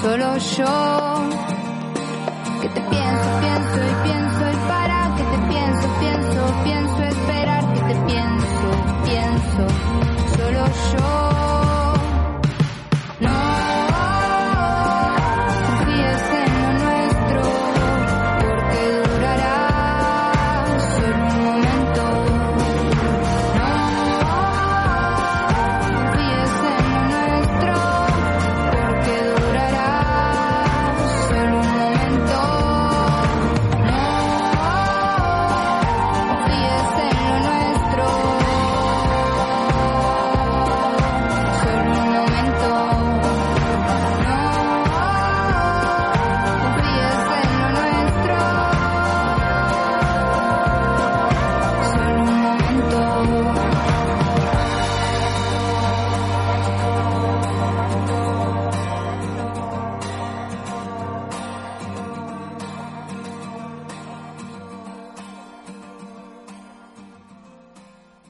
solo yo. Que te pienso, pienso y pienso y para que te pienso, pienso, pienso, esperar que te pienso, pienso, solo yo.